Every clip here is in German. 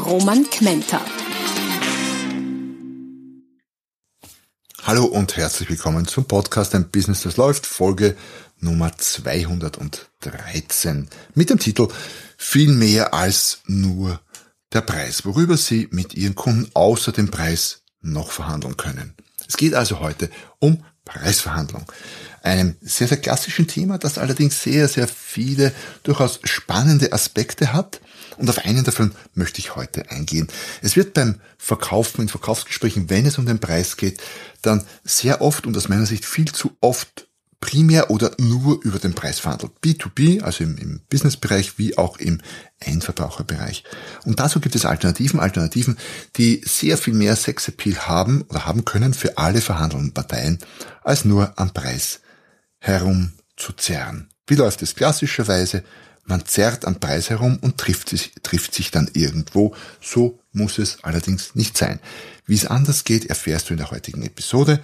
Roman Kmenter. Hallo und herzlich willkommen zum Podcast Ein Business, das läuft, Folge Nummer 213 mit dem Titel Viel mehr als nur der Preis, worüber Sie mit Ihren Kunden außer dem Preis noch verhandeln können. Es geht also heute um Preisverhandlung. Einem sehr, sehr klassischen Thema, das allerdings sehr, sehr viele durchaus spannende Aspekte hat. Und auf einen davon möchte ich heute eingehen. Es wird beim Verkaufen, in Verkaufsgesprächen, wenn es um den Preis geht, dann sehr oft und aus meiner Sicht viel zu oft primär oder nur über den Preis verhandelt. B2B, also im, im Businessbereich wie auch im Endverbraucherbereich. Und dazu gibt es Alternativen, Alternativen, die sehr viel mehr Sexappeal haben oder haben können für alle verhandelnden Parteien, als nur am Preis herumzuzerren. Wie läuft es klassischerweise? Man zerrt am Preis herum und trifft sich, trifft sich dann irgendwo. So muss es allerdings nicht sein. Wie es anders geht, erfährst du in der heutigen Episode.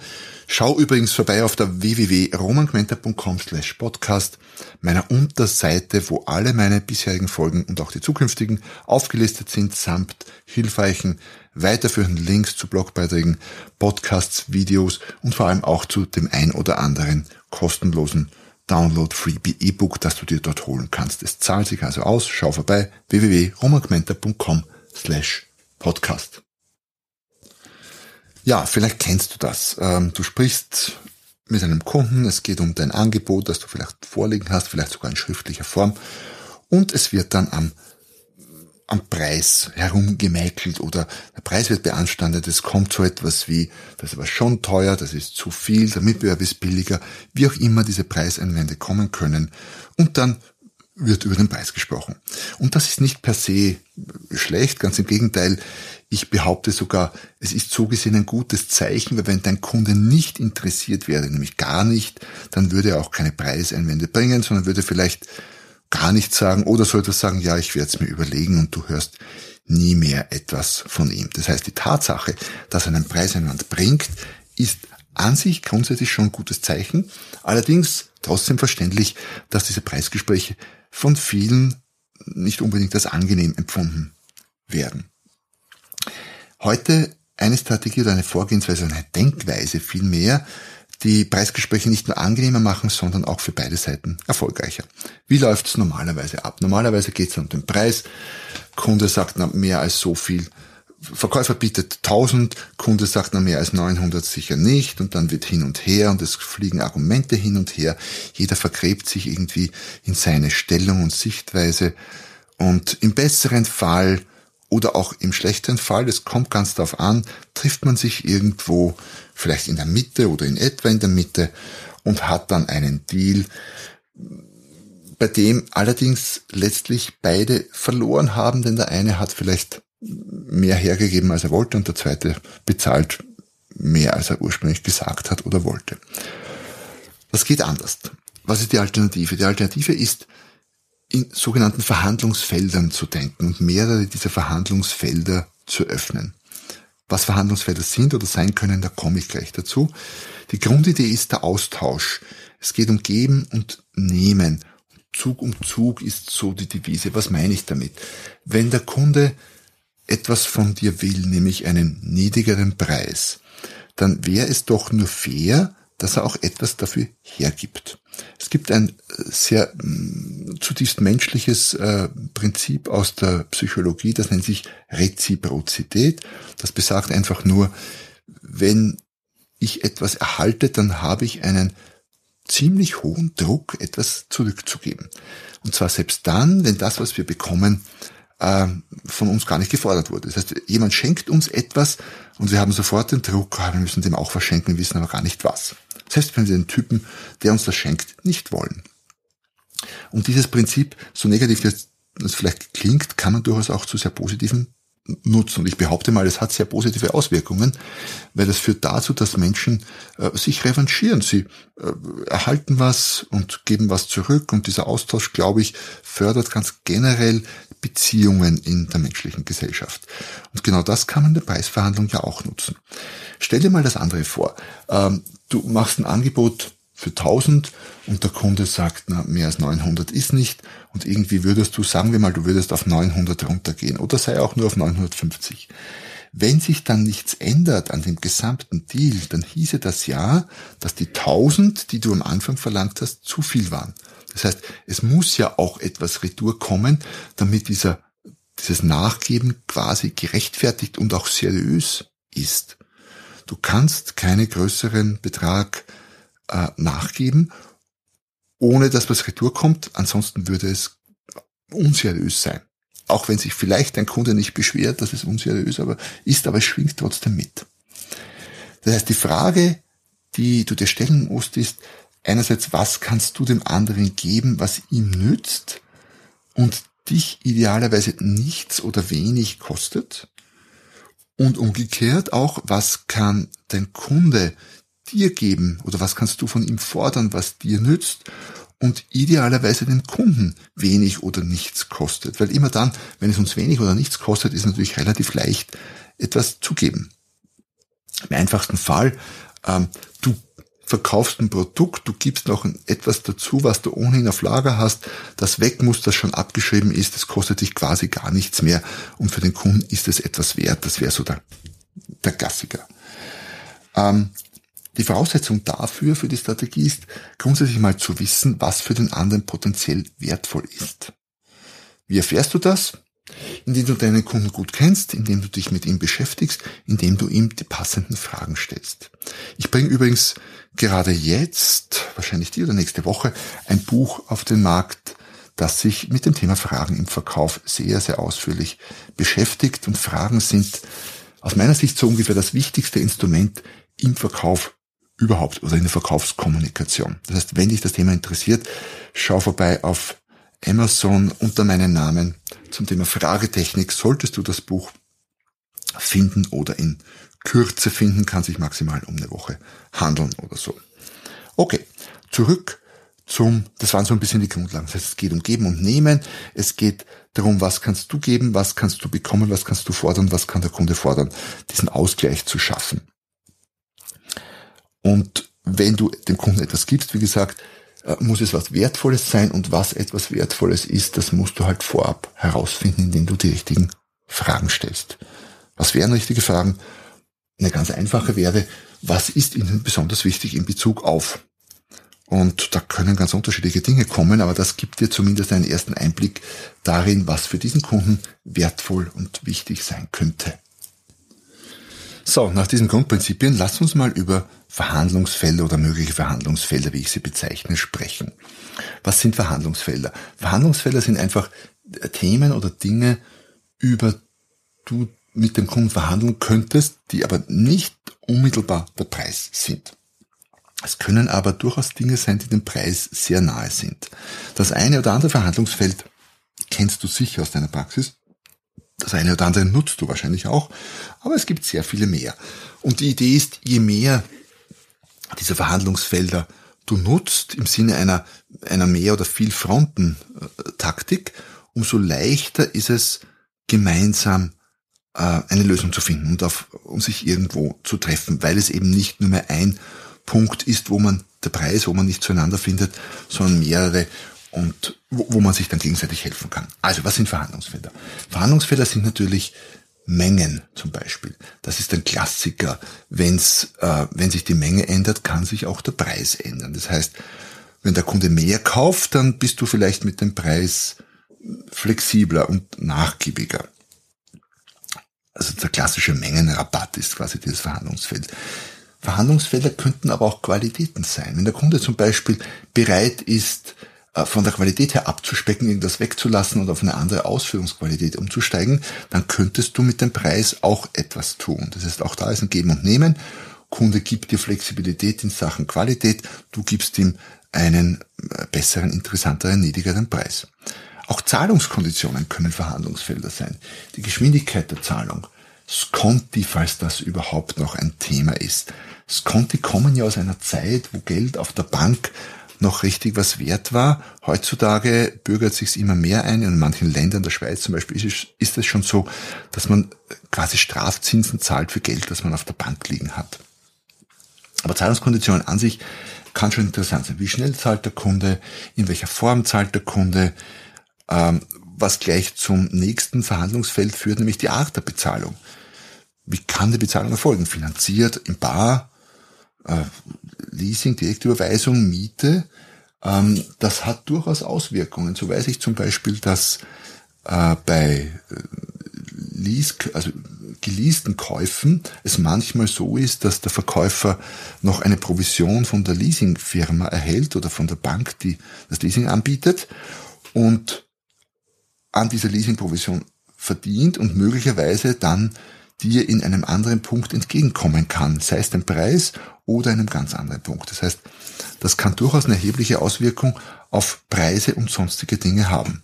Schau übrigens vorbei auf der www.romangmenta.com slash podcast, meiner Unterseite, wo alle meine bisherigen Folgen und auch die zukünftigen aufgelistet sind, samt hilfreichen, weiterführenden Links zu Blogbeiträgen, Podcasts, Videos und vor allem auch zu dem ein oder anderen kostenlosen Download-Freebie E-Book, das du dir dort holen kannst. Es zahlt sich also aus. Schau vorbei www.romangmenta.com slash podcast. Ja, vielleicht kennst du das. Ähm, du sprichst mit einem Kunden, es geht um dein Angebot, das du vielleicht vorliegen hast, vielleicht sogar in schriftlicher Form. Und es wird dann am, am Preis herumgemäkelt oder der Preis wird beanstandet. Es kommt so etwas wie, das ist aber schon teuer, das ist zu viel, der Mitbewerb ist billiger, wie auch immer diese Preiseinwände kommen können. Und dann wird über den Preis gesprochen. Und das ist nicht per se schlecht, ganz im Gegenteil. Ich behaupte sogar, es ist so gesehen ein gutes Zeichen, weil wenn dein Kunde nicht interessiert wäre, nämlich gar nicht, dann würde er auch keine Preiseinwände bringen, sondern würde vielleicht gar nichts sagen oder so etwas sagen, ja, ich werde es mir überlegen und du hörst nie mehr etwas von ihm. Das heißt, die Tatsache, dass er einen Preiseinwand bringt, ist an sich grundsätzlich schon ein gutes Zeichen. Allerdings trotzdem verständlich, dass diese Preisgespräche von vielen nicht unbedingt als angenehm empfunden werden. Heute eine Strategie oder eine Vorgehensweise, eine Denkweise vielmehr, die Preisgespräche nicht nur angenehmer machen, sondern auch für beide Seiten erfolgreicher. Wie läuft es normalerweise ab? Normalerweise geht es um den Preis. Kunde sagt, na, mehr als so viel Verkäufer bietet 1000, Kunde sagt na mehr als 900 sicher nicht und dann wird hin und her und es fliegen Argumente hin und her. Jeder vergräbt sich irgendwie in seine Stellung und Sichtweise und im besseren Fall oder auch im schlechteren Fall, es kommt ganz darauf an, trifft man sich irgendwo vielleicht in der Mitte oder in etwa in der Mitte und hat dann einen Deal, bei dem allerdings letztlich beide verloren haben, denn der eine hat vielleicht mehr hergegeben, als er wollte und der zweite bezahlt mehr, als er ursprünglich gesagt hat oder wollte. Das geht anders. Was ist die Alternative? Die Alternative ist, in sogenannten Verhandlungsfeldern zu denken und mehrere dieser Verhandlungsfelder zu öffnen. Was Verhandlungsfelder sind oder sein können, da komme ich gleich dazu. Die Grundidee ist der Austausch. Es geht um Geben und Nehmen. Zug um Zug ist so die Devise. Was meine ich damit? Wenn der Kunde etwas von dir will, nämlich einen niedrigeren Preis, dann wäre es doch nur fair, dass er auch etwas dafür hergibt. Es gibt ein äh, sehr mm, zutiefst menschliches äh, Prinzip aus der Psychologie, das nennt sich Reziprozität. Das besagt einfach nur, wenn ich etwas erhalte, dann habe ich einen ziemlich hohen Druck, etwas zurückzugeben. Und zwar selbst dann, wenn das, was wir bekommen, äh, von uns gar nicht gefordert wurde. Das heißt, jemand schenkt uns etwas und wir haben sofort den Druck, ah, wir müssen dem auch verschenken, wissen aber gar nicht was. Selbst wenn wir den Typen, der uns das schenkt, nicht wollen. Und dieses Prinzip, so negativ das vielleicht klingt, kann man durchaus auch zu sehr positiven nutzen. Und ich behaupte mal, es hat sehr positive Auswirkungen, weil das führt dazu, dass Menschen äh, sich revanchieren. Sie äh, erhalten was und geben was zurück. Und dieser Austausch, glaube ich, fördert ganz generell Beziehungen in der menschlichen Gesellschaft. Und genau das kann man in der Preisverhandlung ja auch nutzen. Stell dir mal das andere vor. Ähm, du machst ein Angebot für 1000 und der Kunde sagt, na, mehr als 900 ist nicht und irgendwie würdest du, sagen wir mal, du würdest auf 900 runtergehen oder sei auch nur auf 950. Wenn sich dann nichts ändert an dem gesamten Deal, dann hieße das ja, dass die 1000, die du am Anfang verlangt hast, zu viel waren. Das heißt, es muss ja auch etwas Retour kommen, damit dieser, dieses Nachgeben quasi gerechtfertigt und auch seriös ist. Du kannst keinen größeren Betrag äh, nachgeben, ohne dass was retour kommt. Ansonsten würde es unseriös sein. Auch wenn sich vielleicht ein Kunde nicht beschwert, dass es unseriös aber ist, aber es schwingt trotzdem mit. Das heißt, die Frage, die du dir stellen musst, ist einerseits, was kannst du dem anderen geben, was ihm nützt und dich idealerweise nichts oder wenig kostet? Und umgekehrt auch, was kann dein Kunde dir geben oder was kannst du von ihm fordern, was dir nützt und idealerweise dem Kunden wenig oder nichts kostet. Weil immer dann, wenn es uns wenig oder nichts kostet, ist natürlich relativ leicht, etwas zu geben. Im einfachsten Fall, ähm, du verkaufst ein Produkt, du gibst noch etwas dazu, was du ohnehin auf Lager hast, das weg muss, das schon abgeschrieben ist, das kostet dich quasi gar nichts mehr und für den Kunden ist es etwas wert. Das wäre so der, der Klassiker. Ähm, die Voraussetzung dafür, für die Strategie ist, grundsätzlich mal zu wissen, was für den anderen potenziell wertvoll ist. Wie erfährst du das? Indem du deinen Kunden gut kennst, indem du dich mit ihm beschäftigst, indem du ihm die passenden Fragen stellst. Ich bringe übrigens gerade jetzt, wahrscheinlich die oder nächste Woche, ein Buch auf den Markt, das sich mit dem Thema Fragen im Verkauf sehr, sehr ausführlich beschäftigt. Und Fragen sind aus meiner Sicht so ungefähr das wichtigste Instrument im Verkauf überhaupt oder in der Verkaufskommunikation. Das heißt, wenn dich das Thema interessiert, schau vorbei auf Amazon unter meinem Namen zum Thema Fragetechnik. Solltest du das Buch finden oder in Kürze finden, kann sich maximal um eine Woche handeln oder so. Okay, zurück zum, das waren so ein bisschen die Grundlagen. Das heißt, es geht um Geben und Nehmen. Es geht darum, was kannst du geben, was kannst du bekommen, was kannst du fordern, was kann der Kunde fordern, diesen Ausgleich zu schaffen. Und wenn du dem Kunden etwas gibst, wie gesagt, muss es was Wertvolles sein und was etwas Wertvolles ist, das musst du halt vorab herausfinden, indem du die richtigen Fragen stellst. Was wären richtige Fragen? Eine ganz einfache wäre, was ist Ihnen besonders wichtig in Bezug auf? Und da können ganz unterschiedliche Dinge kommen, aber das gibt dir zumindest einen ersten Einblick darin, was für diesen Kunden wertvoll und wichtig sein könnte. So, nach diesen Grundprinzipien lass uns mal über Verhandlungsfelder oder mögliche Verhandlungsfelder, wie ich sie bezeichne, sprechen. Was sind Verhandlungsfelder? Verhandlungsfelder sind einfach äh, Themen oder Dinge, über du mit dem Kunden verhandeln könntest, die aber nicht unmittelbar der Preis sind. Es können aber durchaus Dinge sein, die dem Preis sehr nahe sind. Das eine oder andere Verhandlungsfeld kennst du sicher aus deiner Praxis. Das eine oder andere nutzt du wahrscheinlich auch, aber es gibt sehr viele mehr. Und die Idee ist, je mehr dieser Verhandlungsfelder du nutzt im Sinne einer, einer mehr oder viel Fronten Taktik, umso leichter ist es, gemeinsam äh, eine Lösung zu finden und auf, um sich irgendwo zu treffen, weil es eben nicht nur mehr ein Punkt ist, wo man der Preis, wo man nicht zueinander findet, sondern mehrere und wo, wo man sich dann gegenseitig helfen kann. Also, was sind Verhandlungsfelder? Verhandlungsfelder sind natürlich Mengen zum Beispiel. Das ist ein Klassiker. Wenn's, äh, wenn sich die Menge ändert, kann sich auch der Preis ändern. Das heißt, wenn der Kunde mehr kauft, dann bist du vielleicht mit dem Preis flexibler und nachgiebiger. Also der klassische Mengenrabatt ist quasi dieses Verhandlungsfeld. Verhandlungsfelder könnten aber auch Qualitäten sein. Wenn der Kunde zum Beispiel bereit ist, von der Qualität her abzuspecken, irgendwas wegzulassen und auf eine andere Ausführungsqualität umzusteigen, dann könntest du mit dem Preis auch etwas tun. Das heißt, auch da ist ein Geben und Nehmen. Kunde gibt dir Flexibilität in Sachen Qualität, du gibst ihm einen äh, besseren, interessanteren, niedrigeren Preis. Auch Zahlungskonditionen können Verhandlungsfelder sein. Die Geschwindigkeit der Zahlung. Sconti, falls das überhaupt noch ein Thema ist. Sconti kommen ja aus einer Zeit, wo Geld auf der Bank noch richtig was wert war. Heutzutage bürgert sich's immer mehr ein. In manchen Ländern, der Schweiz zum Beispiel, ist es, ist es schon so, dass man quasi Strafzinsen zahlt für Geld, das man auf der Bank liegen hat. Aber Zahlungskonditionen an sich kann schon interessant sein. Wie schnell zahlt der Kunde? In welcher Form zahlt der Kunde? Ähm, was gleich zum nächsten Verhandlungsfeld führt, nämlich die Art der Bezahlung. Wie kann die Bezahlung erfolgen? Finanziert, im Bar, äh, Leasing, Direktüberweisung, Miete, ähm, das hat durchaus Auswirkungen. So weiß ich zum Beispiel, dass äh, bei äh, Lease, also geleasten Käufen es manchmal so ist, dass der Verkäufer noch eine Provision von der Leasingfirma erhält oder von der Bank, die das Leasing anbietet und an dieser Leasingprovision verdient und möglicherweise dann dir in einem anderen Punkt entgegenkommen kann, sei es den Preis oder einem ganz anderen Punkt. Das heißt, das kann durchaus eine erhebliche Auswirkung auf Preise und sonstige Dinge haben.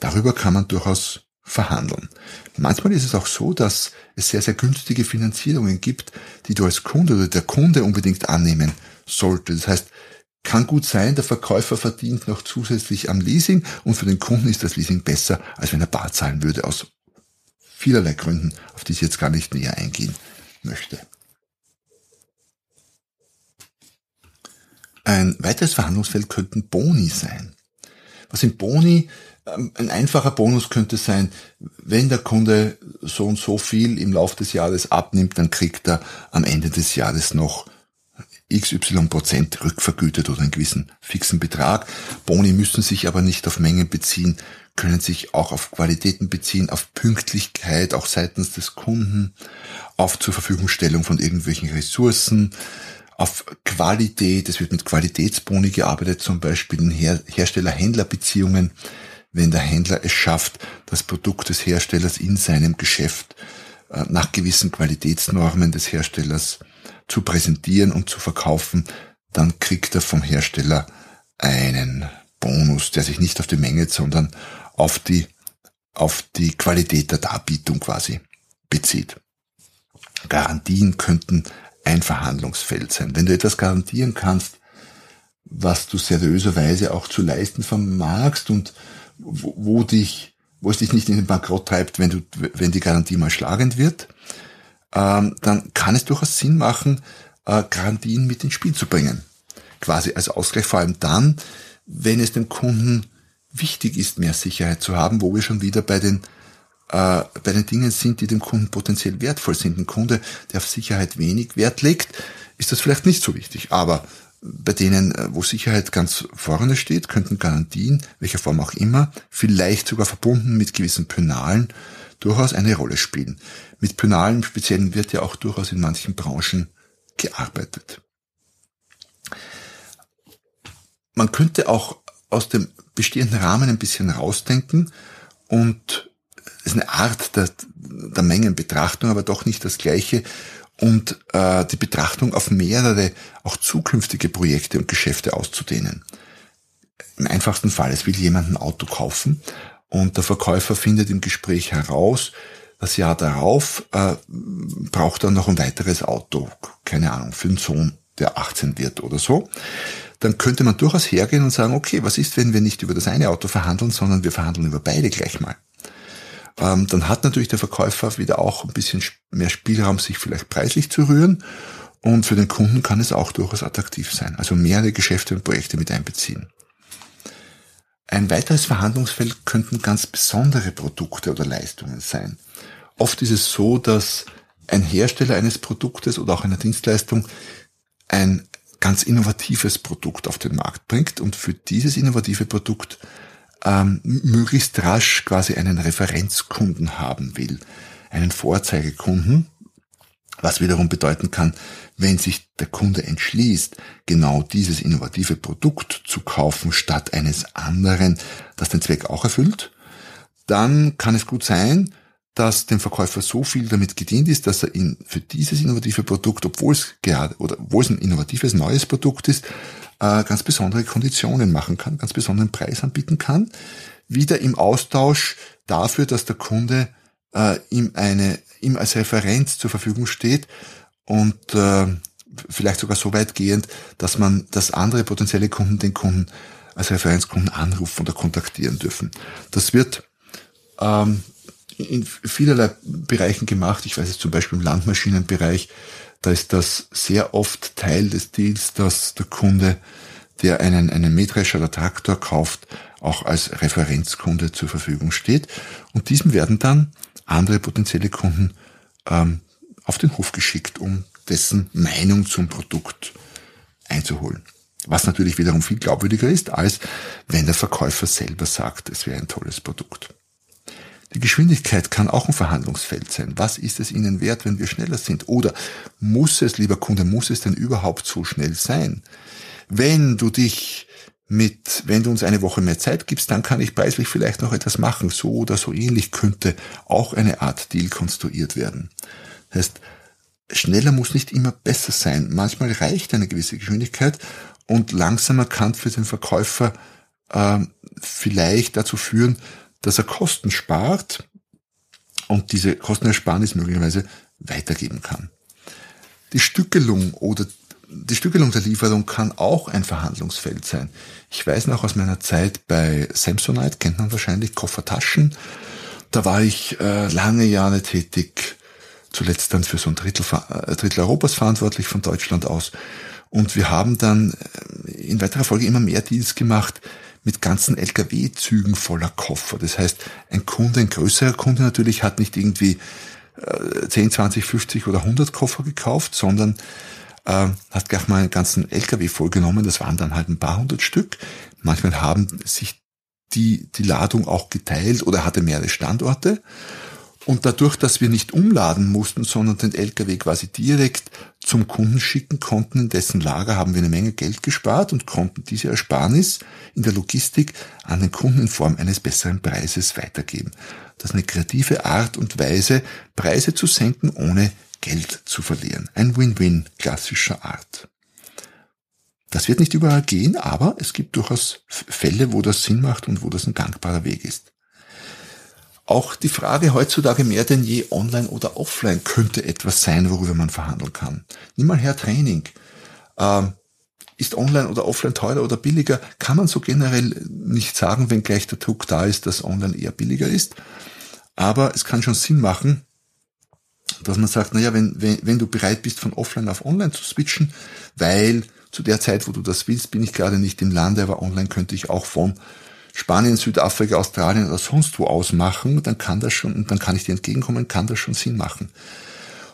Darüber kann man durchaus verhandeln. Manchmal ist es auch so, dass es sehr, sehr günstige Finanzierungen gibt, die du als Kunde oder der Kunde unbedingt annehmen sollte. Das heißt, kann gut sein, der Verkäufer verdient noch zusätzlich am Leasing und für den Kunden ist das Leasing besser, als wenn er bar zahlen würde, aus vielerlei Gründen, auf die ich jetzt gar nicht näher eingehen möchte. Ein weiteres Verhandlungsfeld könnten Boni sein. Was sind Boni? Ähm, ein einfacher Bonus könnte sein, wenn der Kunde so und so viel im Laufe des Jahres abnimmt, dann kriegt er am Ende des Jahres noch XY Prozent rückvergütet oder einen gewissen fixen Betrag. Boni müssen sich aber nicht auf Mengen beziehen, können sich auch auf Qualitäten beziehen, auf Pünktlichkeit, auch seitens des Kunden, auf zur Verfügungstellung von irgendwelchen Ressourcen, auf Qualität. Es wird mit Qualitätsboni gearbeitet, zum Beispiel in Her Hersteller-Händler-Beziehungen, wenn der Händler es schafft, das Produkt des Herstellers in seinem Geschäft äh, nach gewissen Qualitätsnormen des Herstellers zu präsentieren und zu verkaufen, dann kriegt er vom Hersteller einen Bonus, der sich nicht auf die Menge, sondern auf die, auf die Qualität der Darbietung quasi bezieht. Garantien könnten ein Verhandlungsfeld sein. Wenn du etwas garantieren kannst, was du seriöserweise auch zu leisten vermagst und wo, wo dich, wo es dich nicht in den Bankrott treibt, wenn du, wenn die Garantie mal schlagend wird, ähm, dann kann es durchaus Sinn machen, äh, Garantien mit ins Spiel zu bringen. Quasi als Ausgleich, vor allem dann, wenn es dem Kunden wichtig ist, mehr Sicherheit zu haben, wo wir schon wieder bei den äh, bei den Dingen sind, die dem Kunden potenziell wertvoll sind. Ein Kunde, der auf Sicherheit wenig Wert legt, ist das vielleicht nicht so wichtig. Aber bei denen, äh, wo Sicherheit ganz vorne steht, könnten Garantien, welcher Form auch immer, vielleicht sogar verbunden mit gewissen Penalen, durchaus eine Rolle spielen. Mit Penalen im Speziellen wird ja auch durchaus in manchen Branchen gearbeitet. Man könnte auch aus dem bestehenden Rahmen ein bisschen rausdenken und es ist eine Art der, der Mengenbetrachtung, aber doch nicht das gleiche und äh, die Betrachtung auf mehrere auch zukünftige Projekte und Geschäfte auszudehnen. Im einfachsten Fall, es will jemand ein Auto kaufen und der Verkäufer findet im Gespräch heraus, das Jahr darauf äh, braucht er noch ein weiteres Auto, keine Ahnung, für den Sohn, der 18 wird oder so dann könnte man durchaus hergehen und sagen, okay, was ist, wenn wir nicht über das eine Auto verhandeln, sondern wir verhandeln über beide gleich mal. Ähm, dann hat natürlich der Verkäufer wieder auch ein bisschen mehr Spielraum, sich vielleicht preislich zu rühren. Und für den Kunden kann es auch durchaus attraktiv sein. Also mehrere Geschäfte und Projekte mit einbeziehen. Ein weiteres Verhandlungsfeld könnten ganz besondere Produkte oder Leistungen sein. Oft ist es so, dass ein Hersteller eines Produktes oder auch einer Dienstleistung ein ganz innovatives Produkt auf den Markt bringt und für dieses innovative Produkt ähm, möglichst rasch quasi einen Referenzkunden haben will, einen Vorzeigekunden, was wiederum bedeuten kann, wenn sich der Kunde entschließt, genau dieses innovative Produkt zu kaufen statt eines anderen, das den Zweck auch erfüllt, dann kann es gut sein, dass dem Verkäufer so viel damit gedient ist, dass er ihn für dieses innovative Produkt, obwohl es gerade oder obwohl es ein innovatives neues Produkt ist, äh, ganz besondere Konditionen machen kann, ganz besonderen Preis anbieten kann, wieder im Austausch dafür, dass der Kunde äh, ihm eine ihm als Referenz zur Verfügung steht und äh, vielleicht sogar so weit gehend, dass man, dass andere potenzielle Kunden den Kunden als Referenzkunden anrufen oder kontaktieren dürfen. Das wird ähm, in vielerlei Bereichen gemacht. Ich weiß es zum Beispiel im Landmaschinenbereich, da ist das sehr oft Teil des Deals, dass der Kunde, der einen, einen Mähdrescher oder Traktor kauft, auch als Referenzkunde zur Verfügung steht. Und diesem werden dann andere potenzielle Kunden ähm, auf den Hof geschickt, um dessen Meinung zum Produkt einzuholen. Was natürlich wiederum viel glaubwürdiger ist, als wenn der Verkäufer selber sagt, es wäre ein tolles Produkt. Die Geschwindigkeit kann auch ein Verhandlungsfeld sein. Was ist es Ihnen wert, wenn wir schneller sind? Oder muss es, lieber Kunde, muss es denn überhaupt so schnell sein? Wenn du dich mit, wenn du uns eine Woche mehr Zeit gibst, dann kann ich preislich vielleicht noch etwas machen. So oder so ähnlich könnte auch eine Art Deal konstruiert werden. Das heißt, schneller muss nicht immer besser sein. Manchmal reicht eine gewisse Geschwindigkeit und langsamer kann für den Verkäufer äh, vielleicht dazu führen, dass er Kosten spart und diese Kostenersparnis möglicherweise weitergeben kann. Die Stückelung oder die Stückelung der Lieferung kann auch ein Verhandlungsfeld sein. Ich weiß noch aus meiner Zeit bei Samsonite, kennt man wahrscheinlich, Koffertaschen. Da war ich äh, lange Jahre tätig, zuletzt dann für so ein Drittel, äh, Drittel Europas verantwortlich von Deutschland aus. Und wir haben dann äh, in weiterer Folge immer mehr Deals gemacht, mit ganzen LKW-Zügen voller Koffer. Das heißt, ein Kunde, ein größerer Kunde natürlich hat nicht irgendwie äh, 10, 20, 50 oder 100 Koffer gekauft, sondern äh, hat gleich mal einen ganzen LKW vollgenommen. Das waren dann halt ein paar hundert Stück. Manchmal haben sich die, die Ladung auch geteilt oder hatte mehrere Standorte. Und dadurch, dass wir nicht umladen mussten, sondern den LKW quasi direkt zum Kunden schicken konnten, in dessen Lager haben wir eine Menge Geld gespart und konnten diese Ersparnis in der Logistik an den Kunden in Form eines besseren Preises weitergeben. Das ist eine kreative Art und Weise, Preise zu senken, ohne Geld zu verlieren. Ein Win-Win klassischer Art. Das wird nicht überall gehen, aber es gibt durchaus Fälle, wo das Sinn macht und wo das ein gangbarer Weg ist. Auch die Frage heutzutage mehr denn je online oder offline könnte etwas sein, worüber man verhandeln kann. Nimm mal her Training. Ähm, ist online oder offline teurer oder billiger? Kann man so generell nicht sagen, wenn gleich der Druck da ist, dass online eher billiger ist. Aber es kann schon Sinn machen, dass man sagt, naja, wenn, wenn, wenn du bereit bist, von offline auf online zu switchen, weil zu der Zeit, wo du das willst, bin ich gerade nicht im Lande, aber online könnte ich auch von Spanien, Südafrika, Australien oder sonst wo ausmachen, dann kann das schon, dann kann ich dir entgegenkommen, kann das schon Sinn machen.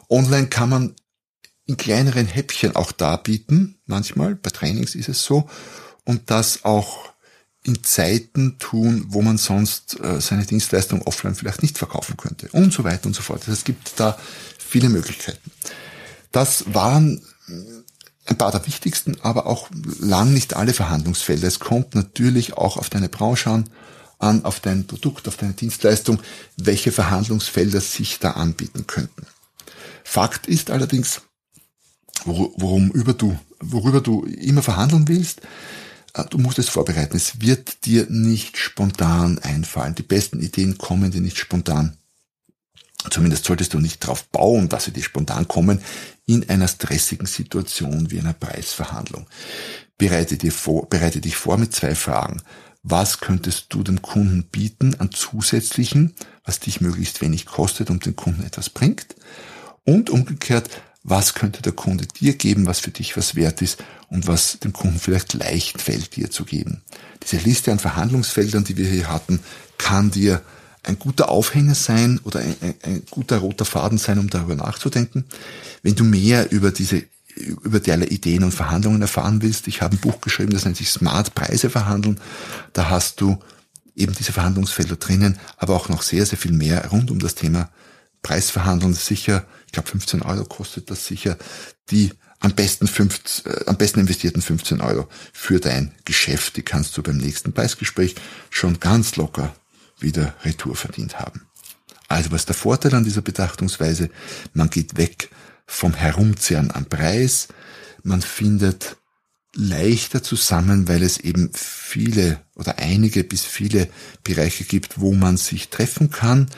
Online kann man in kleineren Häppchen auch darbieten, manchmal, bei Trainings ist es so, und das auch in Zeiten tun, wo man sonst äh, seine Dienstleistung offline vielleicht nicht verkaufen könnte und so weiter und so fort. es gibt da viele Möglichkeiten. Das waren ein paar der wichtigsten, aber auch lang nicht alle Verhandlungsfelder. Es kommt natürlich auch auf deine Branche an, an, auf dein Produkt, auf deine Dienstleistung, welche Verhandlungsfelder sich da anbieten könnten. Fakt ist allerdings, worum über du, worüber du immer verhandeln willst, äh, du musst es vorbereiten. Es wird dir nicht spontan einfallen. Die besten Ideen kommen dir nicht spontan. Zumindest solltest du nicht darauf bauen, dass sie dir spontan kommen in einer stressigen Situation wie einer Preisverhandlung. Bereite, dir vor, bereite dich vor mit zwei Fragen. Was könntest du dem Kunden bieten an zusätzlichen, was dich möglichst wenig kostet und dem Kunden etwas bringt? Und umgekehrt, was könnte der Kunde dir geben, was für dich was wert ist und was dem Kunden vielleicht leicht fällt, dir zu geben. Diese Liste an Verhandlungsfeldern, die wir hier hatten, kann dir ein guter Aufhänger sein oder ein, ein, ein guter roter Faden sein, um darüber nachzudenken. Wenn du mehr über diese über derlei Ideen und Verhandlungen erfahren willst, ich habe ein Buch geschrieben, das nennt sich Smart Preise verhandeln. Da hast du eben diese Verhandlungsfelder drinnen, aber auch noch sehr, sehr viel mehr rund um das Thema Preisverhandeln. Sicher, ich glaube 15 Euro kostet das sicher, die am besten, 50, äh, am besten investierten 15 Euro für dein Geschäft. Die kannst du beim nächsten Preisgespräch schon ganz locker wieder Retour verdient haben. Also was ist der Vorteil an dieser Betrachtungsweise? Man geht weg vom Herumzehren am Preis, man findet leichter zusammen, weil es eben viele oder einige bis viele Bereiche gibt, wo man sich treffen kann.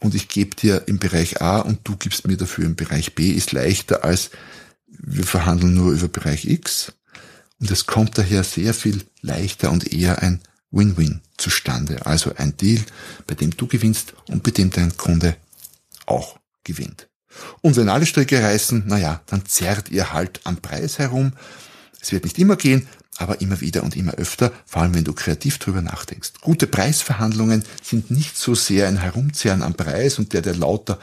Und ich gebe dir im Bereich A und du gibst mir dafür im Bereich B, ist leichter als wir verhandeln nur über Bereich X. Und es kommt daher sehr viel leichter und eher ein Win-Win zustande. Also ein Deal, bei dem du gewinnst und bei dem dein Kunde auch gewinnt. Und wenn alle Stricke reißen, naja, dann zerrt ihr halt am Preis herum. Es wird nicht immer gehen, aber immer wieder und immer öfter, vor allem wenn du kreativ drüber nachdenkst. Gute Preisverhandlungen sind nicht so sehr ein Herumzerren am Preis und der, der lauter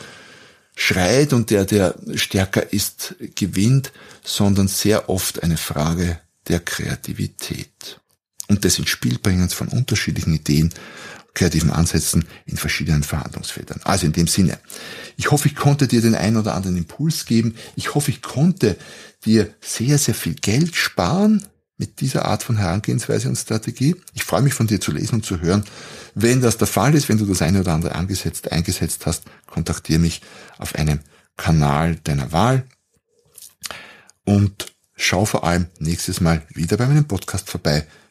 schreit und der, der stärker ist, gewinnt, sondern sehr oft eine Frage der Kreativität und des Inspielbringens von unterschiedlichen Ideen, kreativen Ansätzen in verschiedenen Verhandlungsfeldern. Also in dem Sinne, ich hoffe, ich konnte dir den einen oder anderen Impuls geben. Ich hoffe, ich konnte dir sehr, sehr viel Geld sparen mit dieser Art von Herangehensweise und Strategie. Ich freue mich von dir zu lesen und zu hören. Wenn das der Fall ist, wenn du das eine oder andere angesetzt, eingesetzt hast, kontaktiere mich auf einem Kanal deiner Wahl. Und schau vor allem nächstes Mal wieder bei meinem Podcast vorbei,